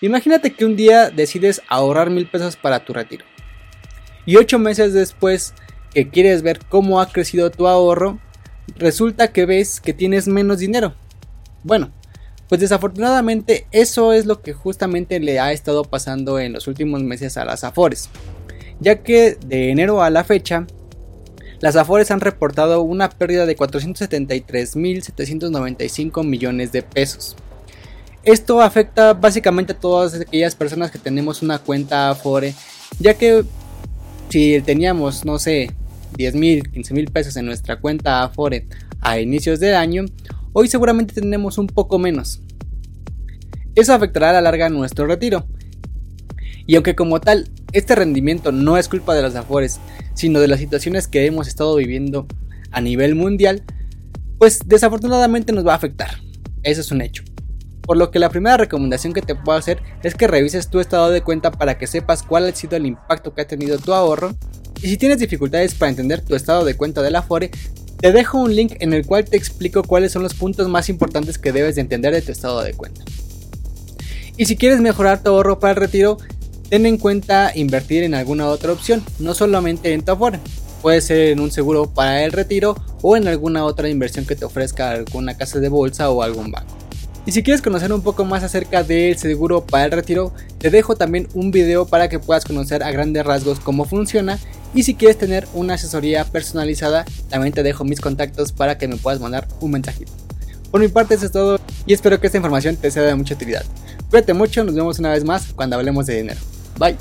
Imagínate que un día decides ahorrar mil pesos para tu retiro. Y ocho meses después que quieres ver cómo ha crecido tu ahorro, resulta que ves que tienes menos dinero. Bueno, pues desafortunadamente eso es lo que justamente le ha estado pasando en los últimos meses a las Afores, ya que de enero a la fecha, las Afores han reportado una pérdida de 473.795 millones de pesos. Esto afecta básicamente a todas aquellas personas que tenemos una cuenta Afore, ya que si teníamos, no sé, 10 mil, 15 mil pesos en nuestra cuenta Afore a inicios de año, hoy seguramente tenemos un poco menos. Eso afectará a la larga nuestro retiro. Y aunque como tal, este rendimiento no es culpa de los Afores, sino de las situaciones que hemos estado viviendo a nivel mundial, pues desafortunadamente nos va a afectar. Eso es un hecho. Por lo que la primera recomendación que te puedo hacer es que revises tu estado de cuenta para que sepas cuál ha sido el impacto que ha tenido tu ahorro. Y si tienes dificultades para entender tu estado de cuenta de la Afore, te dejo un link en el cual te explico cuáles son los puntos más importantes que debes de entender de tu estado de cuenta. Y si quieres mejorar tu ahorro para el retiro, ten en cuenta invertir en alguna otra opción, no solamente en tu Afore. Puede ser en un seguro para el retiro o en alguna otra inversión que te ofrezca alguna casa de bolsa o algún banco. Y si quieres conocer un poco más acerca del seguro para el retiro, te dejo también un video para que puedas conocer a grandes rasgos cómo funciona y si quieres tener una asesoría personalizada, también te dejo mis contactos para que me puedas mandar un mensajito. Por mi parte eso es todo y espero que esta información te sea de mucha utilidad. Cuídate mucho, nos vemos una vez más cuando hablemos de dinero. Bye.